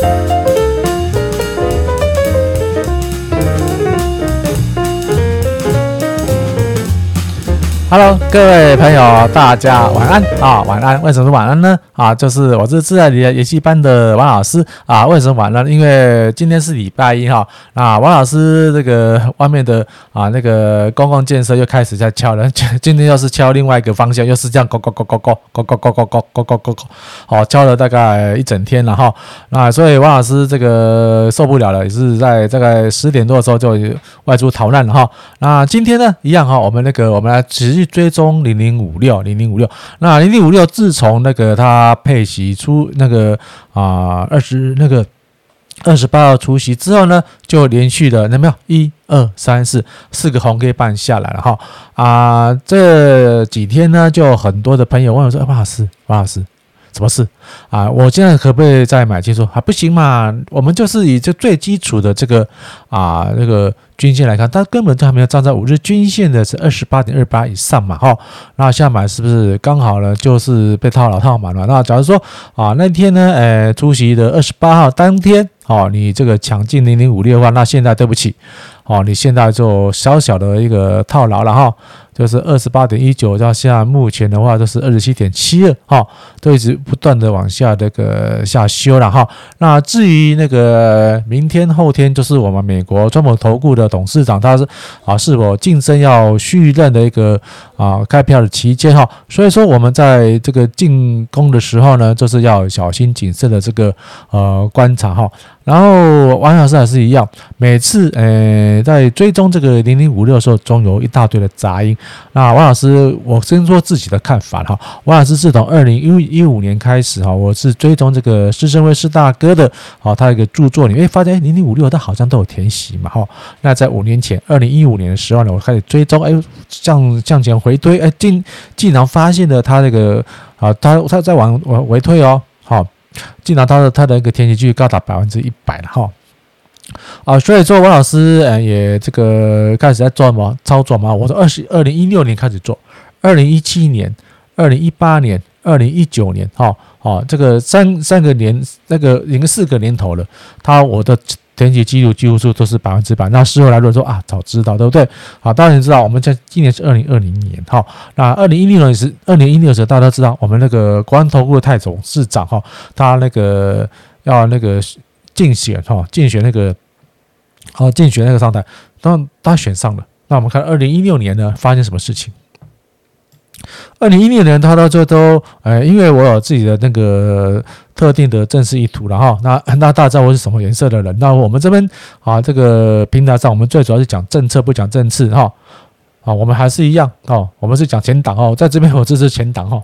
Thank you. Hello，各位朋友，大家晚安啊！晚安，为什么是晚安呢？啊，就是我是自在理财研习班的王老师啊。为什么晚安？因为今天是礼拜一哈。啊，王老师这个外面的啊那个公共建设又开始在敲了。今天又是敲另外一个方向，又是这样，咯咯咯咯咯咯咯咯咯咯咯咯咯咯，好，敲了大概一整天了哈。那所以王老师这个受不了了，也是在大概十点多的时候就外出逃难了哈。那今天呢，一样哈，我们那个我们来直。去追踪零零五六零零五六，那零零五六自从那个它配息出那个啊二十那个二十八号除息之后呢，就连续的那没有？一二三四四个红 K 半下来了哈。啊这几天呢，就很多的朋友问我说，王老师，王老师。什么事？啊？我现在可不可以再买？进说啊，不行嘛，我们就是以这最基础的这个啊那个均线来看，它根本就还没有站在五日均线的是二十八点二八以上嘛，哈。那现在买是不是刚好呢？就是被套牢套满了。那假如说啊那天呢，呃，出席的二十八号当天，哦，你这个抢进零零五六的话，那现在对不起，哦，你现在就小小的一个套牢了哈。就是二十八点一九，到现在目前的话都是二十七点七二，哈，都一直不断的往往下这个下修了哈。那至于那个明天后天，就是我们美国专门投顾的董事长，他是啊是否晋升要续任的一个啊开票的期间哈。所以说我们在这个进攻的时候呢，就是要小心谨慎的这个呃观察哈。然后王老师还是一样，每次呃在追踪这个零零五六的时候，总有一大堆的杂音。那王老师，我先说自己的看法哈。王老师是从二零一五年开始，我是追踪这个施升辉施大哥的，好，他一个著作里面发现零零五六他好像都有填息嘛哈。那在五年前，二零一五年的时候呢，我开始追踪，哎，向向前回推，哎，竟竟然发现了他这个啊，他他在往往回推哦，好。竟然他的他的一个填息几率高达百分之一百了哈啊，所以说王老师嗯也这个开始在做什么操作嘛？我说二十二零一六年开始做，二零一七年、二零一八年、二零一九年哈啊，这个三三个年那个已经四个年头了，他我的。填写记录几乎数都是百分之百。那事后来论说啊，早知道对不对？好，当然知道。我们在今年是二零二零年哈，那二零一六年是二零一六年，大家都知道我们那个国安投顾的蔡董事长哈，他那个要那个竞选哈，竞选那个好竞选那个上台，当他选上了。那我们看二零一六年呢，发生什么事情？二零一六年，他到最后都，呃，因为我有自己的那个特定的政治意图了哈。那那大家知道我是什么颜色的人？那我们这边啊，这个平台上，我们最主要是讲政策，不讲政治哈。啊，我们还是一样哦，我们是讲前党哦，在这边我支持前党哈。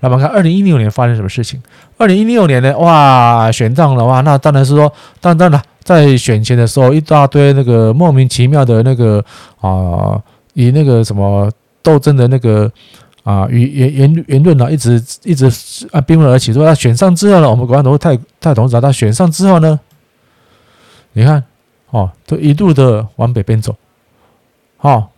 那么看二零一六年发生什么事情？二零一六年呢，哇，选上的话，那当然是说，当然了，在选前的时候，一大堆那个莫名其妙的那个啊，以那个什么斗争的那个。啊，言言言言论呢，一直一直啊，冰冷而起。说他选上之后呢，我们国安都太太董事长，他选上之后呢，你看，哦，都一度的往北边走，哦，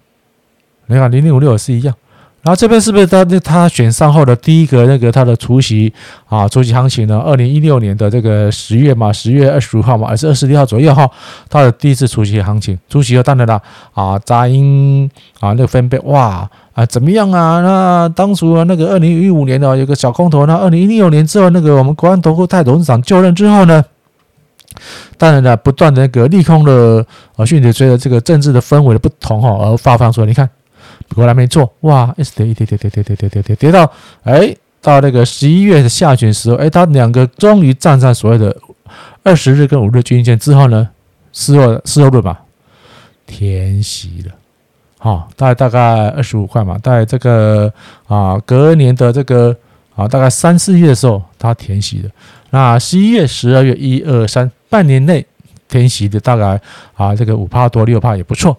你看零零五六也是一样。然后这边是不是他他选上后的第一个那个他的除息啊，除息行情呢？二零一六年的这个十月嘛，十月二十五号嘛，还是二十六号左右哈，他的第一次除息行情，除息后当然了啊，杂音啊，那个分贝哇啊怎么样啊？那当初那个二零一五年的有个小空头，那二零一六年之后那个我们国安投顾泰董事长就任之后呢，当然了，不断的那个利空的啊讯息，随着这个政治的氛围的不同哈而发放出来，你看。果然没错，哇，一直跌，跌，跌，跌，跌，跌，跌，跌，跌，跌到，哎，到那个十一月的下旬时候，哎，它两个终于站上所谓的二十日跟五日均线之后呢，四后四后论吧，填息了，好，大概大概二十五块嘛，大概这个啊，隔年的这个啊，大概三四月的时候，它填息了，那十一月、十二月，一二三，半年内填息的大概啊，这个五帕多六帕也不错。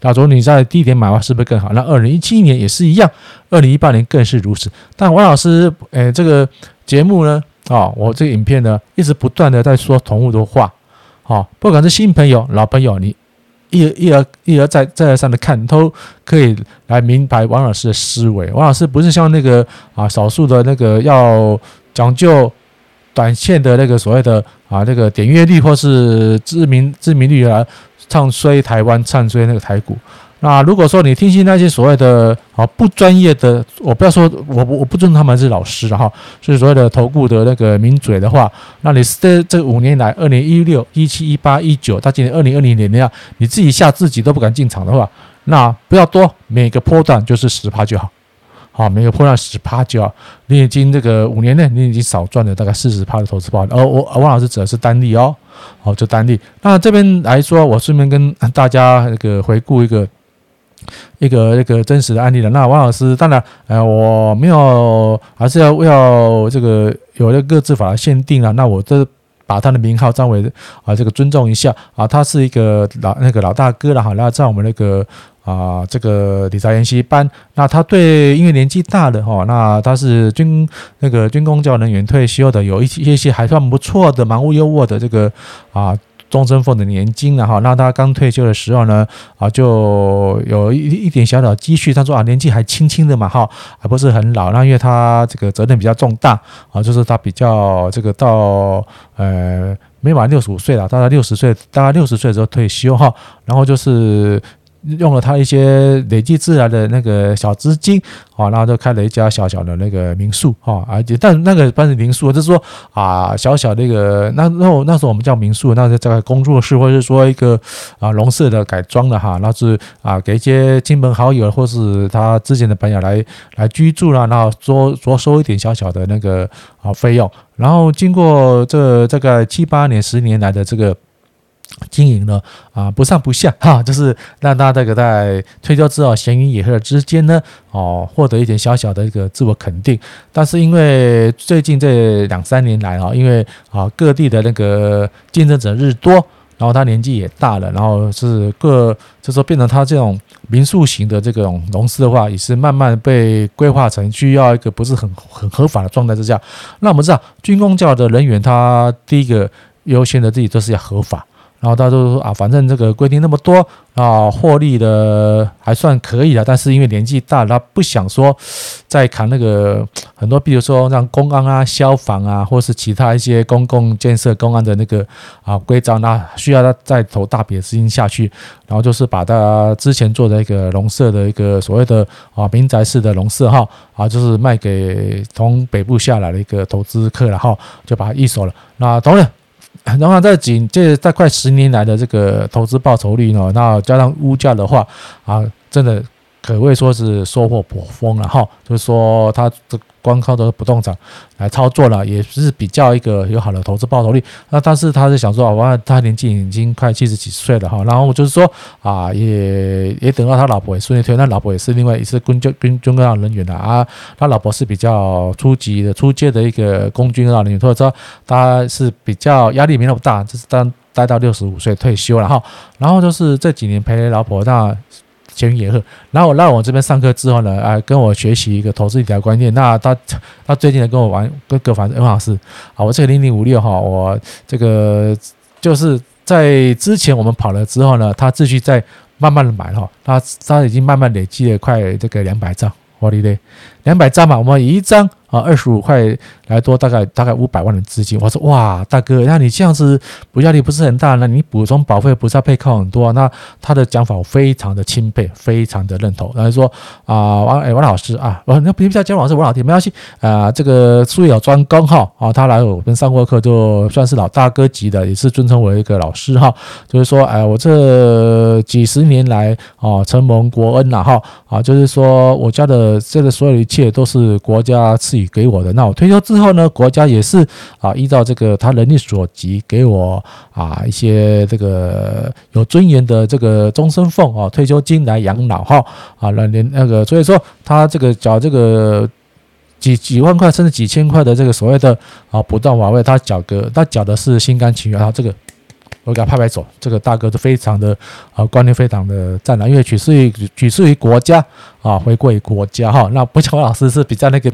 假如你在低点买的话，是不是更好？那二零一七年也是一样，二零一八年更是如此。但王老师，诶，这个节目呢，啊，我这个影片呢，一直不断的在说同物的话，啊，不管是新朋友、老朋友，你一而一而一而再再而三的看，都可以来明白王老师的思维。王老师不是像那个啊，少数的那个要讲究。短线的那个所谓的啊那个点阅率或是知名知名率来唱衰台湾，唱衰那个台股。那如果说你听信那些所谓的啊不专业的，我不要说我我不尊重他们是老师了哈，是所谓的投顾的那个名嘴的话，那你这这五年来，二零一六、一七、一八、一九，到今年二零二零年那样，你自己吓自己都不敢进场的话，那不要多，每个波段就是十趴就好，啊，每个波段十趴就好，你已经这个五年内你已经少赚了大概四十趴的投资报。而我王老师指的是单利哦，好，就单利。那这边来说，我顺便跟大家那个回顾一个。一个一个真实的案例了。那王老师，当然，呃，我没有，还是要要这个有那个个资法的限定啊。那我这把他的名号张为啊，这个尊重一下啊。他是一个老那个老大哥了哈。那在我们那个啊这个理财研习班，那他对因为年纪大了哈，那他是军那个军工教人员退休的，有一些一些还算不错的，蛮无忧渥的这个啊。终身俸的年金了哈，那他刚退休的时候呢，啊，就有一一点小小积蓄。他说啊，年纪还轻轻的嘛哈，还不是很老。那因为他这个责任比较重大啊，就是他比较这个到呃没满六十五岁了，大概六十岁，大概六十岁的时候退休哈，然后就是。用了他一些累积自然的那个小资金，啊，然后就开了一家小小的那个民宿，哈，而且但那个不是民宿，就是说啊，小小的一个那那那时候我们叫民宿，那是在工作室或者是说一个啊农舍的改装的哈，那是啊给一些亲朋好友或是他之前的朋友来来居住了，然后多多收一点小小的那个啊费用，然后经过这这个七八年十年来的这个。经营呢啊不上不下哈，就是让他这个在退休之后闲云野鹤之间呢哦获得一点小小的一个自我肯定，但是因为最近这两三年来啊，因为啊各地的那个竞争者日多，然后他年纪也大了，然后是各就是说变成他这种民宿型的这种农事的话，也是慢慢被规划成需要一个不是很很合法的状态之下。那我们知道军工教的人员，他第一个优先的自己都是要合法。然后他就说啊，反正这个规定那么多啊，获利的还算可以的，但是因为年纪大，他不想说再扛那个很多，比如说让公安啊、消防啊，或是其他一些公共建设、公安的那个啊规章，那需要他再投大笔资金下去，然后就是把他之前做的一个农舍的一个所谓的啊民宅式的农舍哈啊，就是卖给从北部下来的一个投资客，然后就把它易手了。那当然。然后在仅这在快十年来的这个投资报酬率呢，那加上物价的话啊，真的可谓说是收获颇丰了哈。就是说，他这光靠着不动产来操作了，也是比较一个有好的投资报酬率。那但是他是想说啊，哇，他年纪已经快七十几岁了哈。然后就是说啊，也也等到他老婆也顺利退，那老婆也是另外一次军就军军公人员的啊。他老婆是比较初级的初阶的一个工军人员，或者说他是比较压力没那么大，就是当待到六十五岁退休了哈。然后就是这几年陪老婆那。闲云野鹤，然后来我这边上课之后呢，啊，跟我学习一个投资理财观念。那他他最近呢跟我玩，跟个反正王老师，啊，我这个零零五六哈，我这个就是在之前我们跑了之后呢，他继续在慢慢的买哈，他他已经慢慢累积了快这个两百兆，我的嘞，两百张嘛，我们一张。啊，二十五块来多，大概大概五百万的资金。我说哇，大哥，那你这样子补压力不是很大？那你补充保费不是要配靠很多？那他的讲法我非常的钦佩，非常的认同。然后说啊，王哎王老师啊，我那不要叫王老师，王老弟没关系啊。这个术业有专攻哈啊，他来我跟上过课，就算是老大哥级的，也是尊称为一个老师哈。就是说，哎，我这几十年来啊，承蒙国恩呐哈啊，就是说我家的这个所有的都是国家赐予。给我的，那我退休之后呢，国家也是啊，依照这个他能力所及，给我啊一些这个有尊严的这个终身俸啊，退休金来养老哈啊，那年那个，所以说他这个缴这个几几万块甚至几千块的这个所谓的啊不断往外，他缴个他缴的是心甘情愿啊，这个。我给他拍拍手，这个大哥都非常的啊，观念非常的赞了，因为取之于取之于国家啊，回归国家哈。那不巧老师是比较那个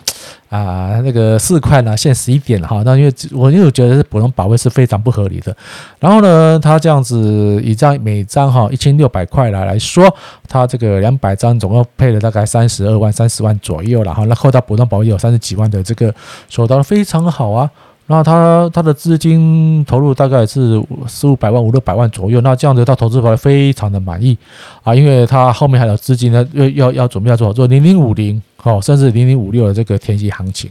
啊，那个四块呢，现实一点哈。那因为我因为我觉得是普通保费是非常不合理的。然后呢，他这样子一张每张哈一千六百块来来说，他这个两百张总共配了大概三十二万三十万左右了哈。那扣掉普通保费有三十几万的这个收到非常好啊。那他他的资金投入大概是四五百万五六百万左右，那这样子他投资回来非常的满意啊，因为他后面还有资金呢，要要要准备要做做零零五零哦，甚至零零五六的这个填息行情。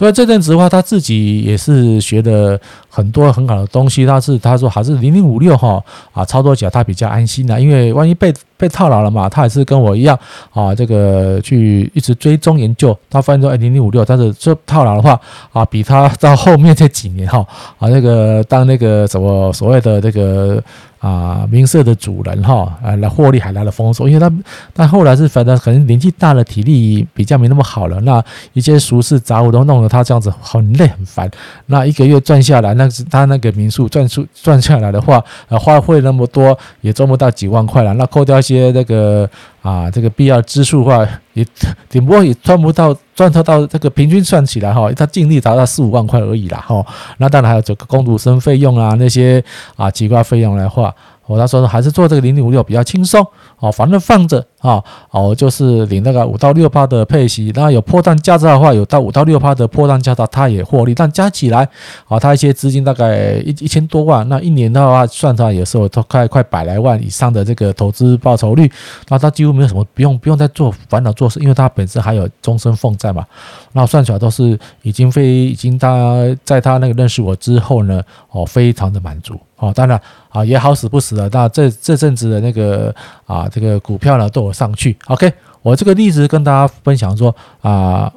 所以这阵子的话，他自己也是学的很多很好的东西。他是他说还是零零五六哈啊，操作起来他比较安心的，因为万一被被套牢了嘛，他也是跟我一样啊，这个去一直追踪研究。他发现说，哎，零零五六，但是这套牢的话啊，比他到后面这几年哈啊，那个当那个什么所谓的这个。啊，名色的主人哈，啊，来获利还来了丰收，因为他，他后来是反正可能年纪大了，体力比较没那么好了，那一些俗事杂物都弄得他这样子很累很烦。那一个月赚下来，那是他那个民宿赚出赚下来的话，呃，花费那么多也赚不到几万块了。那扣掉一些那个。啊，这个必要支出的话，也顶不过也赚不到，赚得到这个平均算起来哈，他净利达到四五万块而已啦哈。那当然还有这个工读生费用啊，那些啊其他费用来话。我那时候还是做这个零零五六比较轻松哦，反正放着啊哦，就是领那个五到六趴的配息，那有破蛋价差的话，有到五到六趴的破蛋价差，它也获利，但加起来啊，它一些资金大概一一千多万，那一年的话算它也是有都快快百来万以上的这个投资报酬率，那它几乎没有什么不用不用再做烦恼做事，因为它本身还有终身俸债嘛，那算出来都是已经非已经他在他那个认识我之后呢，哦，非常的满足。哦，当然啊，也好死不死的，那这这阵子的那个啊，这个股票呢都上去。OK，我这个例子跟大家分享说啊，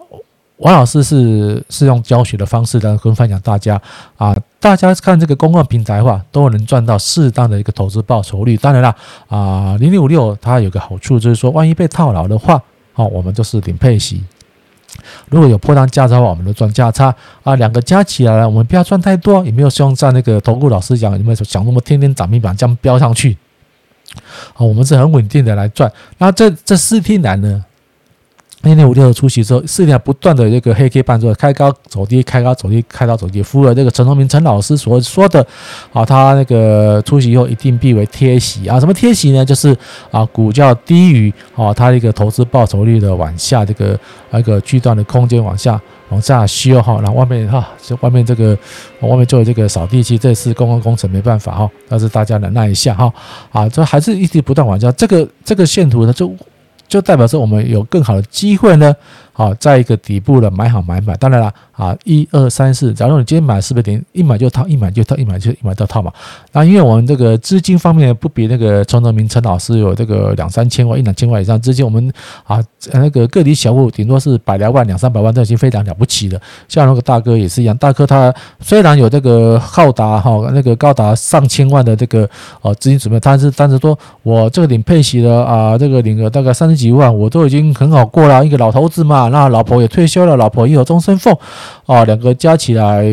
王老师是是用教学的方式来跟分享大家啊，大家看这个公共平台的话，都能赚到适当的一个投资报酬率。当然了啊，零零五六它有个好处就是说，万一被套牢的话，哦，我们就是领配息。如果有波段价差的话，我们就赚价差啊。两个加起来，我们不要赚太多，也没有像在那个投顾老师讲，有没有讲那么天天涨停板这样飙上去？好，我们是很稳定的来赚。那这这四天来呢？零零五六的出席之后，四天不断的这个黑 K 伴奏开高走低，开高走低，开高走低，符合这个陈聪明陈老师所说的啊，他那个出席以后一定必为贴息啊。什么贴息呢？就是啊，股价低于啊，它一个投资报酬率的往下这个那个区段的空间往下往下修哈，然后外面哈，就外面这个外面做的这个扫地机，这是公共工程没办法哈，但是大家忍耐一下哈啊，这还是一直不断往下，这个这个线图呢就。就代表说我们有更好的机会呢。好，在一个底部的买好买满，当然了啊，一二三四，假如你今天买四百点，一买就套，一买就套，一买就一买就套嘛。那因为我们这个资金方面不比那个陈德明陈老师有这个两三千万、一两千万以上资金，我们啊那个个体小户顶多是百来万、两三百万，这已经非常了不起了。像那个大哥也是一样，大哥他虽然有这个浩达哈那个高达上千万的这个呃资金准备，但是但是说我这个领配息的啊，这个领个大概三十几万，我都已经很好过了，一个老头子嘛。那老婆也退休了，老婆也有终身俸，啊，两个加起来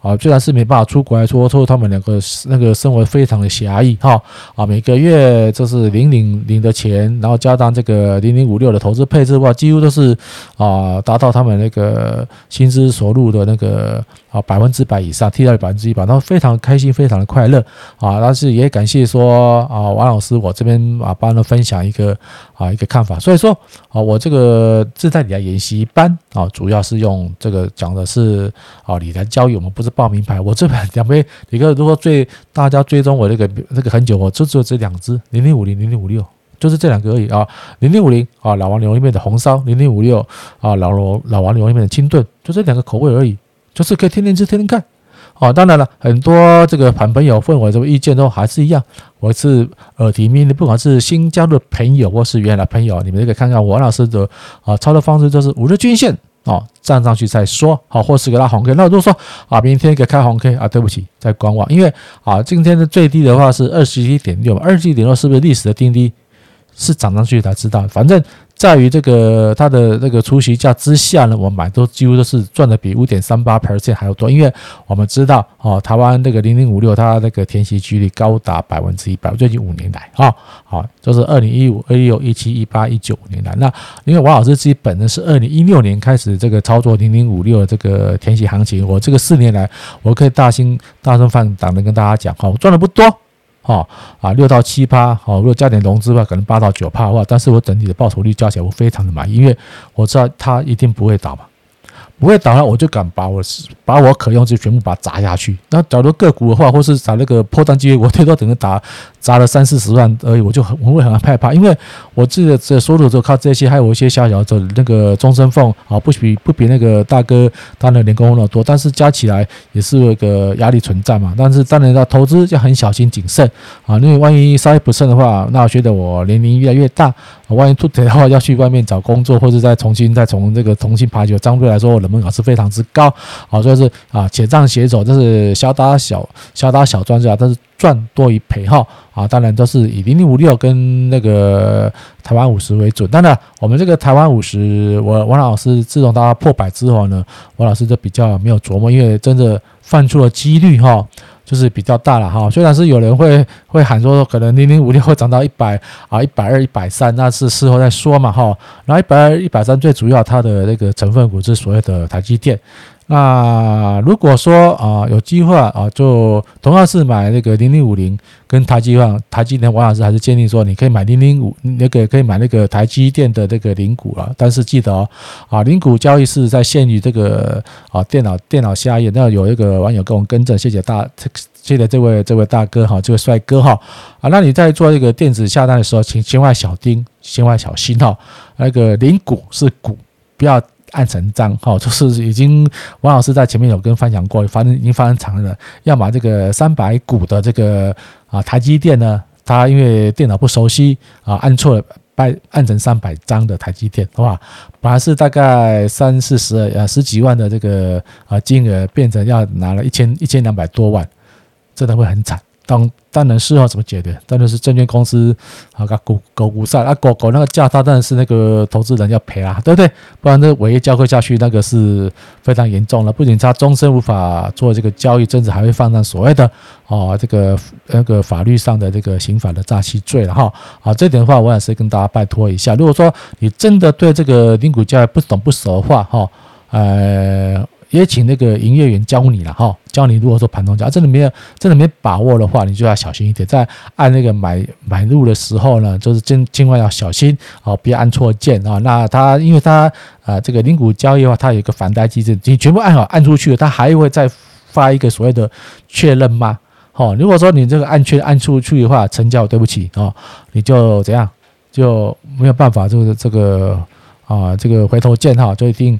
啊，虽然是没办法出国来说，说他们两个那个生活非常的狭义哈，啊，每个月就是零零零的钱，然后加上这个零零五六的投资配置的话，几乎都是啊，达到他们那个薪资收入的那个啊百分之百以上，替代百分之一百，然后非常开心，非常的快乐啊，但是也感谢说啊，王老师，我这边啊帮他分享一个啊一个看法，所以说啊，我这个自在理财研习班啊，主要是用这个讲的是啊理财交易，我们不是报名牌。我这边两杯，一个如果最大家追踪我这个这个很久，我就只有这两支零零五零零零五六，就是这两个而已啊。零零五零啊，老王牛肉面的红烧；零零五六啊，老罗老王牛肉面的清炖，就这两个口味而已，就是可以天天吃，天天看。哦，当然了，很多这个盘朋友问我这个意见都还是一样。我是耳提面的，不管是新加入的朋友或是原来朋友，你们可以看看王老师的啊操作方式，就是五日均线哦站上去再说，好，或是给他红 K。那如果说啊明天给开红 K 啊，对不起，再观望，因为啊今天的最低的话是二十一点六，二十一点六是不是历史的低低？是涨上去才知道，反正。在于这个它的那个出息价之下呢，我买都几乎都是赚的比五点三八 percent 还要多，因为我们知道哦，台湾这个零零五六它那个填息几率高达百分之一百，最近五年来啊，好，就是二零一五、二一六、一七、一八、一九年来，那因为王老师自己本人是二零一六年开始这个操作零零五六的这个填息行情，我这个四年来我可以大心大声放胆的跟大家讲，哈，我赚的不多。哦啊，六到七趴，好，如果加点融资的话，可能八到九趴的话，但是我整体的报酬率加起来我非常的满意，因为我知道它一定不会倒嘛，不会倒了，我就敢把我把我可用就全部把它砸下去。那假如个股的话，或是找那个破单机会，我最多等于打砸了三四十万而已，我就很我会很害怕，因为我自己的这收入就靠这些，还有一些小小的那个终身俸啊，不比不比那个大哥他的年工那么多，但是加起来也是有个压力存在嘛。但是当然要投资要很小心谨慎啊，因为万一稍微不慎的话，那我觉得我年龄越来越大，万一秃腿的话要去外面找工作，或者再重新再从这个重新爬起，相对来说我门槛是非常之高，好，所以是啊，且战且走，这是小打小小打小赚是吧？但是赚多于赔哈啊，当然都是以零零五六跟那个台湾五十为准。当然，我们这个台湾五十，我王老师自从他破百之后呢，王老师就比较没有琢磨，因为真的犯错的几率哈。就是比较大了哈，虽然是有人会会喊说可能零零五六会涨到一百啊一百二一百三，那是事后再说嘛哈。然后一百二一百三最主要它的那个成分股是所谓的台积电。那如果说啊有机会啊，就同样是买那个零零五零跟台积电，台积电王老师还是建议说你可以买零零五那个可以买那个台积电的这个零股啊，但是记得哦啊零股交易是在限于这个啊电脑电脑下页。那有一个网友跟我们更正，谢谢大谢谢这位这位大哥哈，这位帅哥哈啊，那你在做这个电子下单的时候，请千万小心，千万小心哈，那个零股是股，不要。按成章哈，就是已经王老师在前面有跟分享过，反正已经发生常了。要把这个三百股的这个啊台积电呢，他因为电脑不熟悉啊，按错了，按按成三百张的台积电，好吧？本来是大概三四十呃十几万的这个啊金额，变成要拿了一千一千两百多万，真的会很惨。当当然事后怎么解决？当然是证券公司啊，搞狗狗股上啊，狗狗那个价，他当然是那个投资人要赔啊，对不对？不然这违约交割下去，那个是非常严重了。不仅他终身无法做这个交易，甚至还会犯上所谓的啊这个那个法律上的这个刑法的诈欺罪了哈。啊，这点的话，我也是跟大家拜托一下。如果说你真的对这个零股交易不懂不熟的话，哈，呃。也请那个营业员教你了哈，教你如果说盘中交真的没有真的没把握的话，你就要小心一点，在按那个买买入的时候呢，就是尽尽量要小心哦，别按错键啊。那它因为它啊这个零股交易的话，它有一个反带机制，你全部按好按出去了，它还会再发一个所谓的确认吗？哦，如果说你这个按确按出去的话，成交对不起啊，你就怎样就没有办法，就是这个啊这个回头键哈，就一定。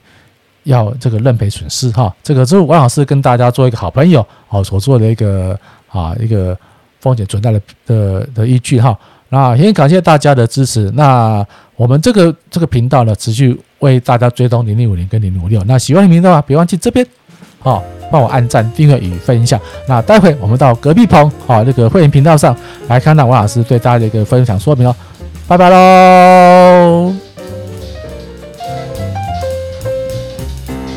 要这个认赔损失哈，这个是王老师跟大家做一个好朋友哦所做的一个啊一个风险存在的的的依据哈。那也感谢大家的支持。那我们这个这个频道呢，持续为大家追踪零零五零跟零零五六。那喜欢的频道啊，别忘记这边哦，帮我按赞、订阅与分享。那待会我们到隔壁棚啊这个会员频道上来看到王老师对大家的一个分享说明哦。拜拜喽。